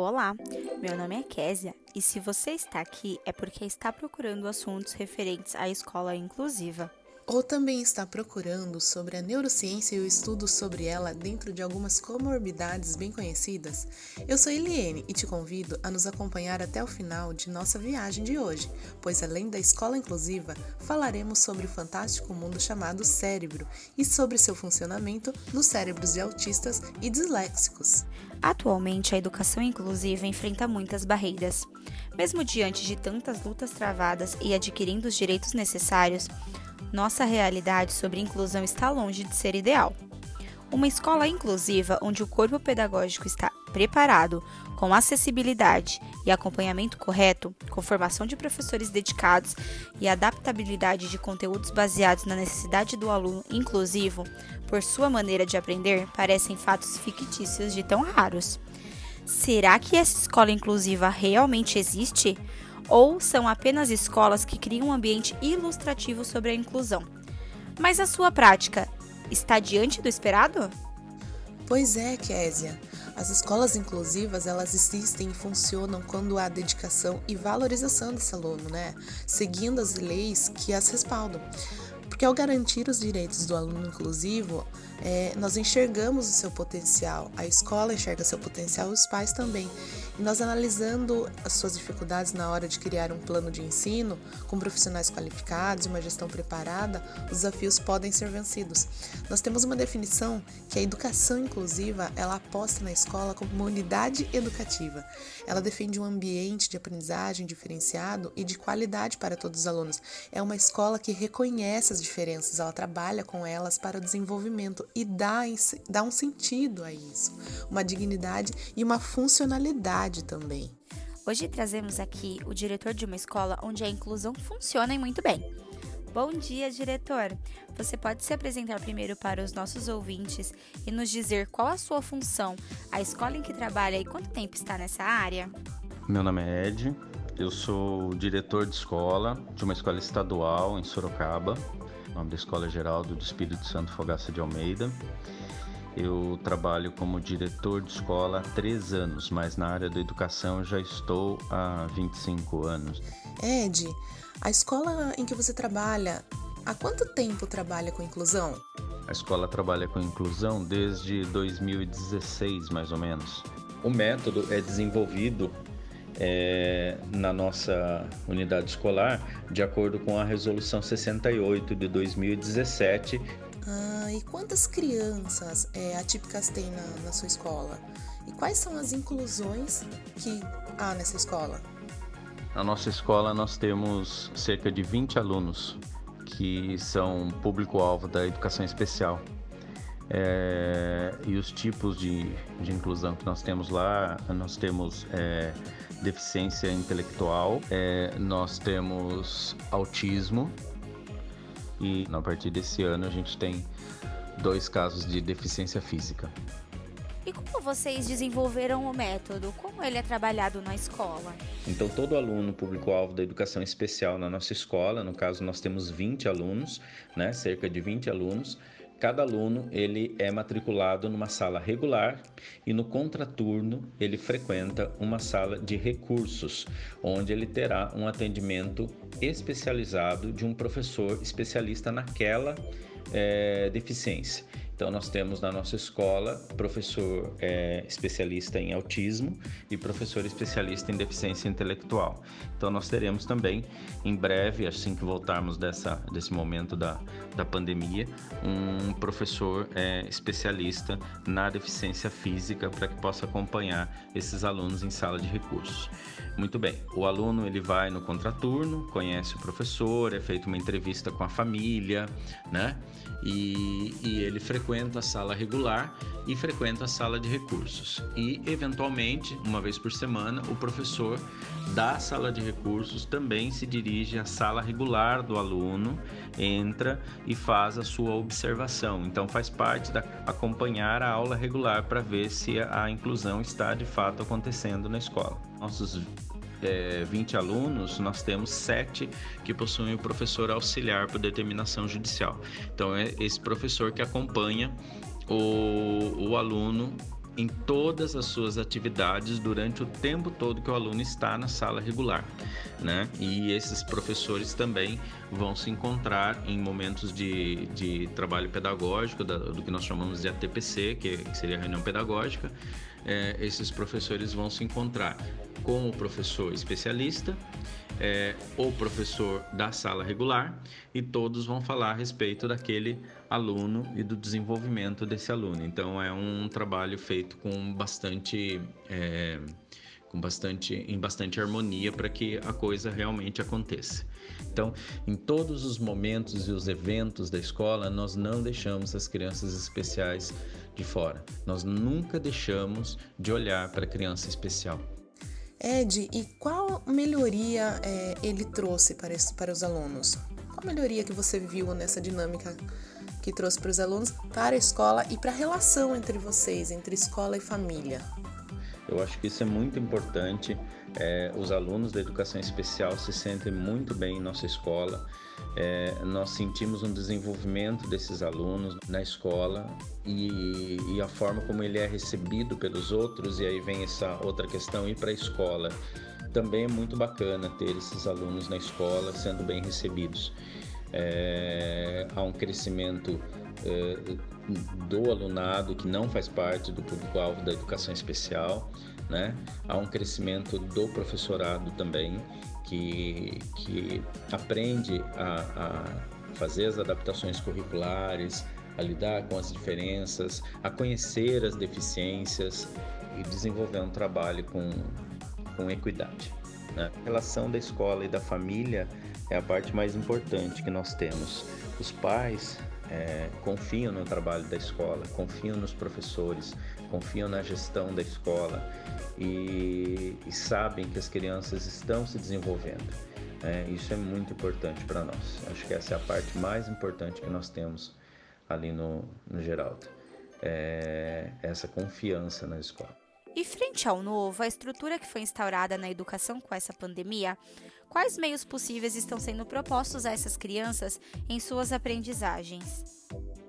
Olá, meu nome é Késia e se você está aqui é porque está procurando assuntos referentes à escola inclusiva ou também está procurando sobre a neurociência e o estudo sobre ela dentro de algumas comorbidades bem conhecidas? Eu sou Eliene e te convido a nos acompanhar até o final de nossa viagem de hoje, pois além da escola inclusiva, falaremos sobre o fantástico mundo chamado cérebro e sobre seu funcionamento nos cérebros de autistas e disléxicos. Atualmente, a educação inclusiva enfrenta muitas barreiras. Mesmo diante de tantas lutas travadas e adquirindo os direitos necessários, nossa realidade sobre inclusão está longe de ser ideal. Uma escola inclusiva onde o corpo pedagógico está preparado, com acessibilidade e acompanhamento correto, com formação de professores dedicados e adaptabilidade de conteúdos baseados na necessidade do aluno inclusivo, por sua maneira de aprender, parecem fatos fictícios de tão raros. Será que essa escola inclusiva realmente existe? ou são apenas escolas que criam um ambiente ilustrativo sobre a inclusão. Mas a sua prática está diante do esperado? Pois é, Késia. As escolas inclusivas, elas existem e funcionam quando há dedicação e valorização desse aluno, né? Seguindo as leis que as respaldam. Porque ao garantir os direitos do aluno inclusivo, é, nós enxergamos o seu potencial, a escola enxerga seu potencial, os pais também. Nós analisando as suas dificuldades na hora de criar um plano de ensino, com profissionais qualificados e uma gestão preparada, os desafios podem ser vencidos. Nós temos uma definição que a educação inclusiva, ela aposta na escola como uma unidade educativa. Ela defende um ambiente de aprendizagem diferenciado e de qualidade para todos os alunos. É uma escola que reconhece as diferenças, ela trabalha com elas para o desenvolvimento e dá, dá um sentido a isso, uma dignidade e uma funcionalidade também. Hoje trazemos aqui o diretor de uma escola onde a inclusão funciona e muito bem. Bom dia, diretor! Você pode se apresentar primeiro para os nossos ouvintes e nos dizer qual a sua função, a escola em que trabalha e quanto tempo está nessa área? Meu nome é Ed, eu sou diretor de escola de uma escola estadual em Sorocaba. O nome da escola é Geraldo do Espírito Santo Fogaça de Almeida. Eu trabalho como diretor de escola há três anos, mas na área da educação já estou há 25 anos. Ed, a escola em que você trabalha, há quanto tempo trabalha com inclusão? A escola trabalha com inclusão desde 2016, mais ou menos. O método é desenvolvido é, na nossa unidade escolar de acordo com a Resolução 68 de 2017. Ah, e quantas crianças é, atípicas tem na, na sua escola? E quais são as inclusões que há nessa escola? Na nossa escola nós temos cerca de 20 alunos que são público-alvo da educação especial. É, e os tipos de, de inclusão que nós temos lá, nós temos é, deficiência intelectual, é, nós temos autismo e a partir desse ano a gente tem dois casos de deficiência física. E como vocês desenvolveram o método? Como ele é trabalhado na escola? Então, todo aluno público-alvo da educação especial na nossa escola, no caso nós temos 20 alunos, né, cerca de 20 alunos, cada aluno ele é matriculado numa sala regular e no contraturno ele frequenta uma sala de recursos, onde ele terá um atendimento especializado de um professor especialista naquela é, deficiência. Então, nós temos na nossa escola professor é, especialista em autismo e professor especialista em deficiência intelectual. Então, nós teremos também, em breve, assim que voltarmos dessa, desse momento da, da pandemia, um professor é, especialista na deficiência física para que possa acompanhar esses alunos em sala de recursos. Muito bem, o aluno ele vai no contraturno, conhece o professor, é feita uma entrevista com a família, né? E, e ele frequenta a sala regular e frequenta a sala de recursos. E, eventualmente, uma vez por semana, o professor da sala de recursos também se dirige à sala regular do aluno, entra e faz a sua observação. Então, faz parte da acompanhar a aula regular para ver se a inclusão está de fato acontecendo na escola. Nossos é, 20 alunos, nós temos 7 que possuem o professor auxiliar por determinação judicial. Então, é esse professor que acompanha o, o aluno em todas as suas atividades durante o tempo todo que o aluno está na sala regular, né? E esses professores também vão se encontrar em momentos de, de trabalho pedagógico, da, do que nós chamamos de ATPC, que, que seria a reunião pedagógica. É, esses professores vão se encontrar com o professor especialista é, o professor da sala regular e todos vão falar a respeito daquele aluno e do desenvolvimento desse aluno. Então é um trabalho feito com bastante é, com bastante em bastante harmonia para que a coisa realmente aconteça. Então, em todos os momentos e os eventos da escola, nós não deixamos as crianças especiais de fora. Nós nunca deixamos de olhar para a criança especial. Ed, e qual melhoria é, ele trouxe para, para os alunos? Qual melhoria que você viu nessa dinâmica que trouxe para os alunos, para a escola e para a relação entre vocês, entre escola e família? Eu acho que isso é muito importante. É, os alunos da educação especial se sentem muito bem em nossa escola. É, nós sentimos um desenvolvimento desses alunos na escola e, e, a forma como ele é recebido pelos outros. E aí vem essa outra questão: ir para a escola. Também é muito bacana ter esses alunos na escola sendo bem recebidos. É, há um crescimento é, do alunado que não faz parte do público-alvo da educação especial, né? Há um crescimento do professorado também, que, que aprende a, a fazer as adaptações curriculares, a lidar com as diferenças, a conhecer as deficiências e desenvolver um trabalho com, com equidade. Né? A relação da escola e da família é a parte mais importante que nós temos. Os pais é, confiam no trabalho da escola, confiam nos professores, confiam na gestão da escola e, e sabem que as crianças estão se desenvolvendo. É, isso é muito importante para nós. Acho que essa é a parte mais importante que nós temos ali no, no Geraldo. É essa confiança na escola. E frente ao novo, a estrutura que foi instaurada na educação com essa pandemia, quais meios possíveis estão sendo propostos a essas crianças em suas aprendizagens?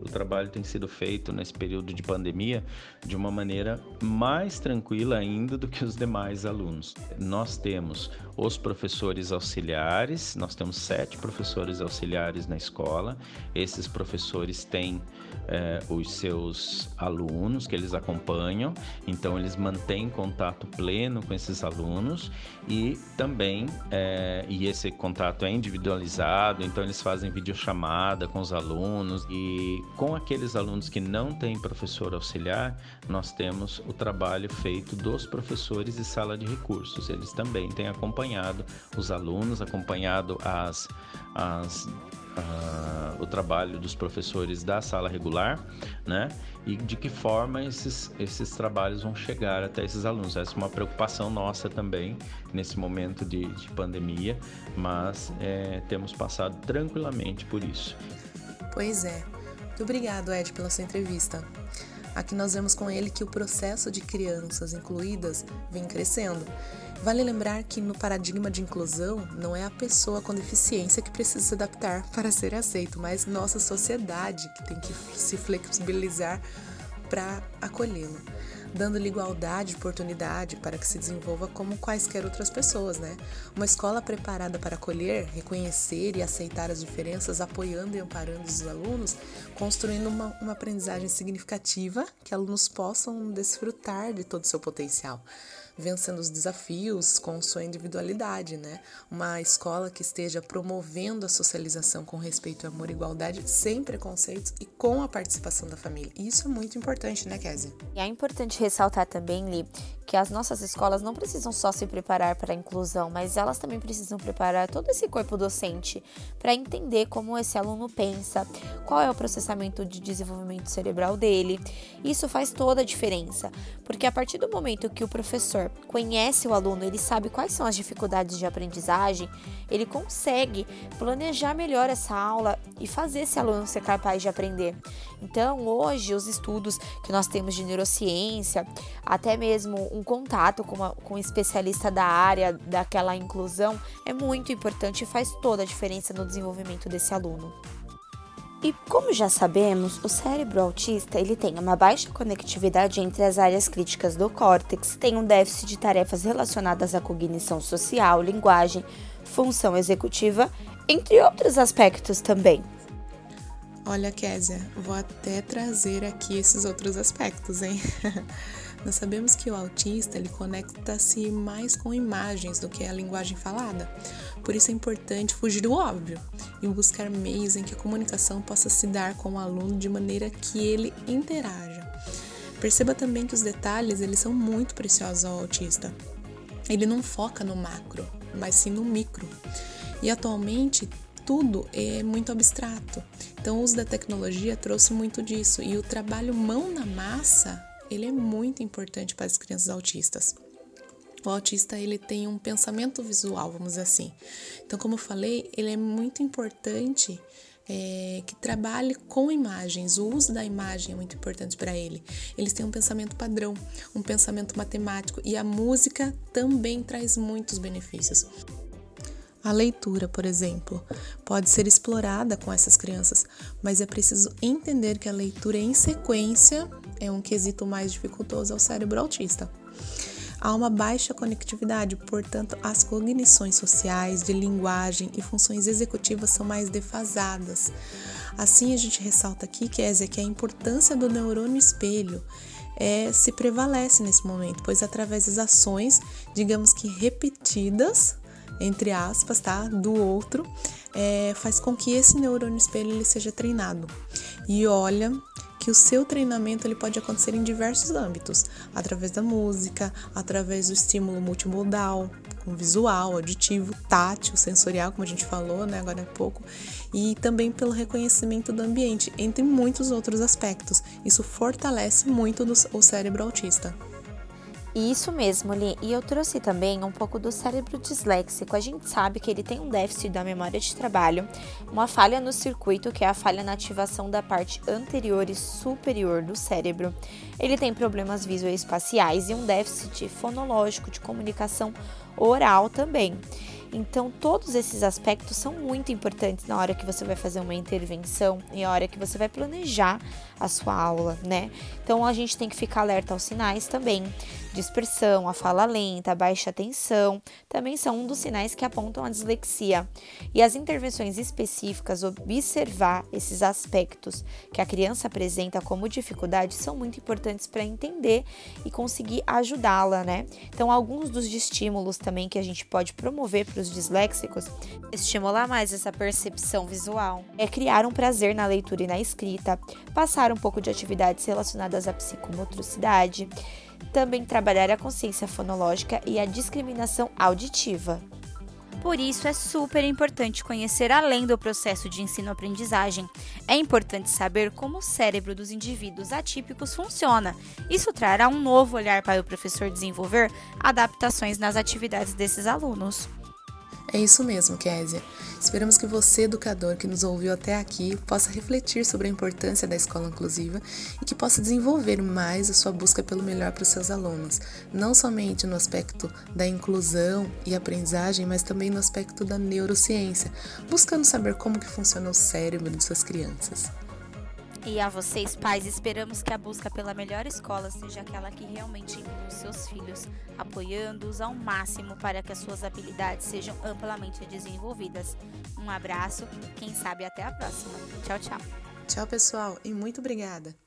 O trabalho tem sido feito nesse período de pandemia de uma maneira mais tranquila ainda do que os demais alunos. Nós temos os professores auxiliares, nós temos sete professores auxiliares na escola. Esses professores têm é, os seus alunos que eles acompanham, então eles mantêm contato pleno com esses alunos e também, é, e esse contato é individualizado, então eles fazem videochamada com os alunos e com aqueles alunos que não têm professor auxiliar, nós temos o trabalho feito dos professores de sala de recursos, eles também têm acompanhado os alunos, acompanhado as, as uh, o trabalho dos professores da sala regular, né? E de que forma esses, esses trabalhos vão chegar até esses alunos. Essa é uma preocupação nossa também nesse momento de, de pandemia, mas é, temos passado tranquilamente por isso. Pois é. Obrigado, Ed, pela sua entrevista. Aqui nós vemos com ele que o processo de crianças incluídas vem crescendo Vale lembrar que no paradigma de inclusão não é a pessoa com deficiência que precisa se adaptar para ser aceito, mas nossa sociedade que tem que se flexibilizar para acolhê-lo, dando-lhe igualdade de oportunidade para que se desenvolva como quaisquer outras pessoas, né? Uma escola preparada para acolher, reconhecer e aceitar as diferenças, apoiando e amparando os alunos, construindo uma, uma aprendizagem significativa que alunos possam desfrutar de todo o seu potencial vencendo os desafios com sua individualidade, né? Uma escola que esteja promovendo a socialização com respeito, amor e igualdade, sem preconceitos e com a participação da família. E isso é muito importante, né, Kézia? E é importante ressaltar também, Li, que as nossas escolas não precisam só se preparar para a inclusão, mas elas também precisam preparar todo esse corpo docente para entender como esse aluno pensa, qual é o processamento de desenvolvimento cerebral dele. Isso faz toda a diferença, porque a partir do momento que o professor conhece o aluno, ele sabe quais são as dificuldades de aprendizagem, ele consegue planejar melhor essa aula e fazer esse aluno ser capaz de aprender. Então, hoje, os estudos que nós temos de neurociência, até mesmo um contato com, uma, com um especialista da área daquela inclusão, é muito importante e faz toda a diferença no desenvolvimento desse aluno. E como já sabemos, o cérebro autista ele tem uma baixa conectividade entre as áreas críticas do córtex, tem um déficit de tarefas relacionadas à cognição social, linguagem, função executiva, entre outros aspectos também. Olha, Késia, vou até trazer aqui esses outros aspectos, hein? Nós sabemos que o autista ele conecta-se mais com imagens do que a linguagem falada. Por isso é importante fugir do óbvio e buscar meios em que a comunicação possa se dar com o aluno de maneira que ele interaja. Perceba também que os detalhes eles são muito preciosos ao autista. Ele não foca no macro, mas sim no micro. E atualmente tudo é muito abstrato. Então, o uso da tecnologia trouxe muito disso e o trabalho mão na massa, ele é muito importante para as crianças autistas. O autista ele tem um pensamento visual, vamos dizer assim. Então, como eu falei, ele é muito importante é, que trabalhe com imagens. O uso da imagem é muito importante para ele. Eles têm um pensamento padrão, um pensamento matemático e a música também traz muitos benefícios. A leitura, por exemplo, pode ser explorada com essas crianças, mas é preciso entender que a leitura em sequência é um quesito mais dificultoso ao cérebro autista. Há uma baixa conectividade, portanto, as cognições sociais, de linguagem e funções executivas são mais defasadas. Assim, a gente ressalta aqui, Kézia, que a importância do neurônio espelho é, se prevalece nesse momento, pois através das ações, digamos que repetidas, entre aspas, tá? Do outro, é, faz com que esse neurônio espelho ele seja treinado. E olha que o seu treinamento ele pode acontecer em diversos âmbitos, através da música, através do estímulo multimodal, com visual, auditivo, tátil, sensorial, como a gente falou, né, agora há pouco, e também pelo reconhecimento do ambiente, entre muitos outros aspectos. Isso fortalece muito o cérebro autista. Isso mesmo, Li. E eu trouxe também um pouco do cérebro disléxico. A gente sabe que ele tem um déficit da memória de trabalho, uma falha no circuito, que é a falha na ativação da parte anterior e superior do cérebro. Ele tem problemas visoespaciais e um déficit fonológico de comunicação oral também. Então, todos esses aspectos são muito importantes na hora que você vai fazer uma intervenção e na hora que você vai planejar a sua aula, né? Então, a gente tem que ficar alerta aos sinais também. Dispersão, a fala lenta, a baixa atenção, também são um dos sinais que apontam a dislexia. E as intervenções específicas, observar esses aspectos que a criança apresenta como dificuldade, são muito importantes para entender e conseguir ajudá-la, né? Então, alguns dos estímulos também que a gente pode promover para os disléxicos, estimular mais essa percepção visual, é criar um prazer na leitura e na escrita, passar um pouco de atividades relacionadas à psicomotricidade, também trabalhar a consciência fonológica e a discriminação auditiva. Por isso, é super importante conhecer além do processo de ensino-aprendizagem. É importante saber como o cérebro dos indivíduos atípicos funciona. Isso trará um novo olhar para o professor desenvolver adaptações nas atividades desses alunos. É isso mesmo, Késia. Esperamos que você, educador que nos ouviu até aqui, possa refletir sobre a importância da escola inclusiva e que possa desenvolver mais a sua busca pelo melhor para os seus alunos, não somente no aspecto da inclusão e aprendizagem, mas também no aspecto da neurociência, buscando saber como que funciona o cérebro de suas crianças. E a vocês, pais, esperamos que a busca pela melhor escola seja aquela que realmente inclui os seus filhos, apoiando-os ao máximo para que as suas habilidades sejam amplamente desenvolvidas. Um abraço, quem sabe até a próxima. Tchau, tchau. Tchau, pessoal, e muito obrigada.